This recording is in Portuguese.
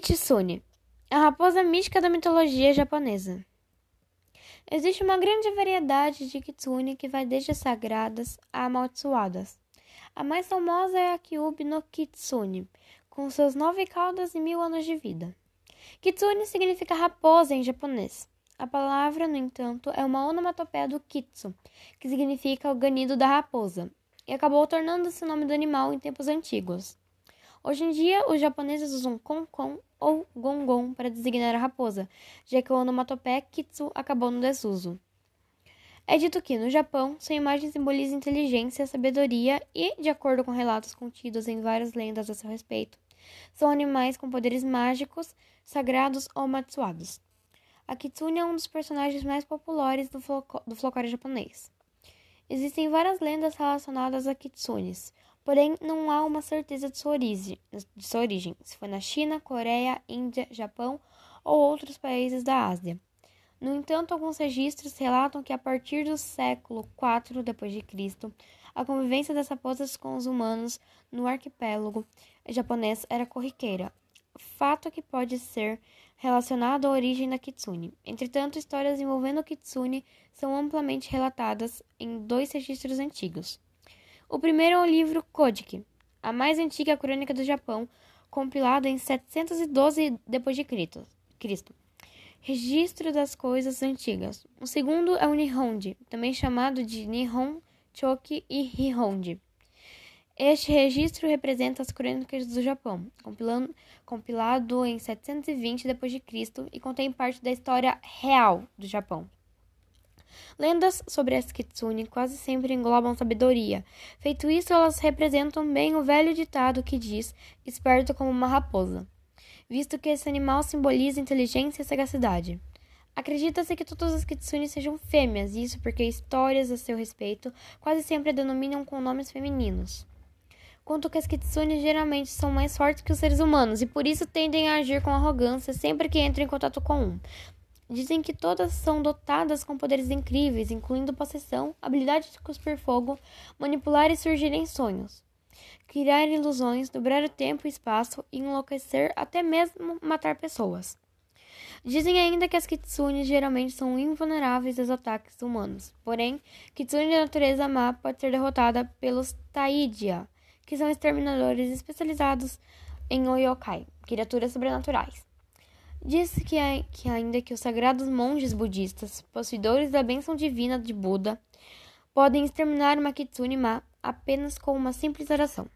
Kitsune, a raposa mística da mitologia japonesa. Existe uma grande variedade de kitsune que vai desde sagradas a amaldiçoadas. A mais famosa é a Kyubi no Kitsune, com seus nove caudas e mil anos de vida. Kitsune significa raposa em japonês. A palavra, no entanto, é uma onomatopeia do kitsu, que significa o ganido da raposa, e acabou tornando-se o nome do animal em tempos antigos. Hoje em dia, os japoneses usam konkon ou gongon para designar a raposa, já que o onomatopeia kitsu acabou no desuso. É dito que, no Japão, sua imagem simboliza inteligência, sabedoria e, de acordo com relatos contidos em várias lendas a seu respeito, são animais com poderes mágicos, sagrados ou amaldiçoados. A kitsune é um dos personagens mais populares do folclore japonês. Existem várias lendas relacionadas a kitsunes, Porém, não há uma certeza de sua, origem, de sua origem, se foi na China, Coreia, Índia, Japão ou outros países da Ásia. No entanto, alguns registros relatam que a partir do século IV d.C., a convivência das raposas com os humanos no arquipélago japonês era corriqueira, fato que pode ser relacionado à origem da kitsune. Entretanto, histórias envolvendo o kitsune são amplamente relatadas em dois registros antigos. O primeiro é o livro Kojiki, a mais antiga crônica do Japão, compilada em 712 d.C. Registro das coisas antigas. O segundo é o Nihonji, também chamado de Nihon, Choki e Hihonji. Este registro representa as crônicas do Japão, compilado em 720 d.C. e contém parte da história real do Japão. Lendas sobre as kitsune quase sempre englobam sabedoria. Feito isso, elas representam bem o velho ditado que diz: esperto como uma raposa, visto que esse animal simboliza inteligência e sagacidade. Acredita-se que todas as kitsune sejam fêmeas, isso porque histórias a seu respeito quase sempre denominam com nomes femininos. Quanto que as kitsune geralmente são mais fortes que os seres humanos e por isso tendem a agir com arrogância sempre que entram em contato com um. Dizem que todas são dotadas com poderes incríveis, incluindo possessão, habilidade de cuspir fogo, manipular e surgir em sonhos, criar ilusões, dobrar o tempo e espaço, enlouquecer, até mesmo matar pessoas. Dizem ainda que as kitsunes geralmente são invulneráveis aos ataques humanos. Porém, kitsune de natureza má pode ser derrotada pelos Taidia, que são exterminadores especializados em Oyokai, criaturas sobrenaturais. Diz que, que ainda que os sagrados monges budistas, possuidores da bênção divina de Buda, podem exterminar uma kitsune má apenas com uma simples oração.